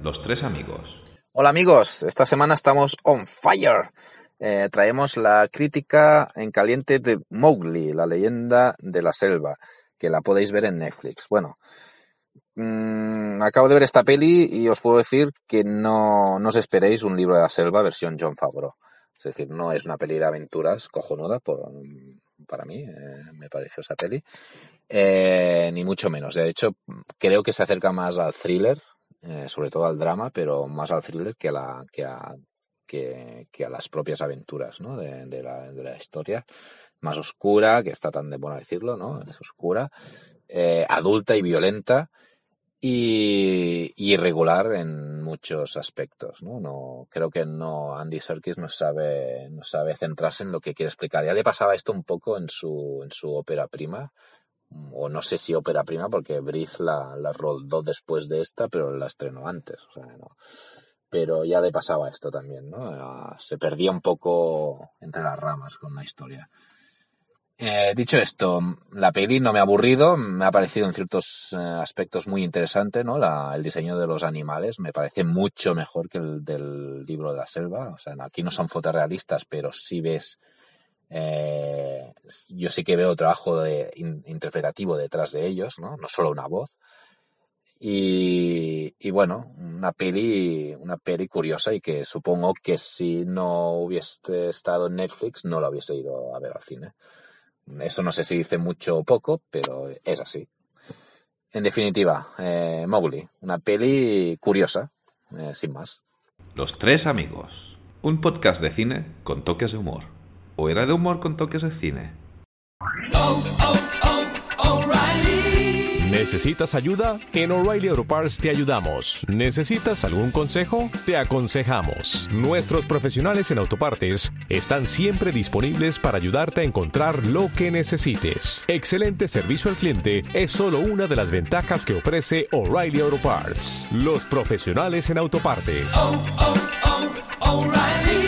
los tres amigos. Hola amigos, esta semana estamos on fire. Eh, traemos la crítica en caliente de Mowgli, la leyenda de la selva, que la podéis ver en Netflix. Bueno, mmm, acabo de ver esta peli y os puedo decir que no, no os esperéis un libro de la selva versión John Favreau. Es decir, no es una peli de aventuras cojonuda por, para mí, eh, me pareció esa peli. Eh, ni mucho menos. De hecho, creo que se acerca más al thriller, eh, sobre todo al drama, pero más al thriller que a, que a, que, a las propias aventuras ¿no? de, la, historia. Más oscura, que está tan de bueno decirlo, ¿no? Es oscura, eh, adulta y violenta y, y, irregular en muchos aspectos, ¿no? no creo que no Andy Serkis no sabe, no sabe centrarse en lo que quiere explicar. Ya le pasaba esto un poco en su, en su ópera prima, o no sé si ópera prima porque Briz la, la rodó después de esta, pero la estrenó antes, o sea, no. Pero ya le pasaba esto también, ¿no? Se perdía un poco entre las ramas con la historia. Eh, dicho esto, la peli no me ha aburrido, me ha parecido en ciertos eh, aspectos muy interesante, ¿no? La, el diseño de los animales me parece mucho mejor que el del libro de la selva. O sea, aquí no son fotorrealistas, pero sí ves eh, yo sí que veo trabajo de, in, interpretativo detrás de ellos, ¿no? No solo una voz. Y, y, bueno, una peli, una peli curiosa y que supongo que si no hubiese estado en Netflix no la hubiese ido a ver al cine. Eso no sé si dice mucho o poco, pero es así. En definitiva, eh, Mowgli, una peli curiosa, eh, sin más. Los tres amigos, un podcast de cine con toques de humor o era de humor con toques de cine. Oh, oh, oh, ¿Necesitas ayuda? En O'Reilly Auto Parts te ayudamos. ¿Necesitas algún consejo? Te aconsejamos. Nuestros profesionales en autopartes están siempre disponibles para ayudarte a encontrar lo que necesites. Excelente servicio al cliente es solo una de las ventajas que ofrece O'Reilly Auto Parts. Los profesionales en autopartes. Oh, oh, oh,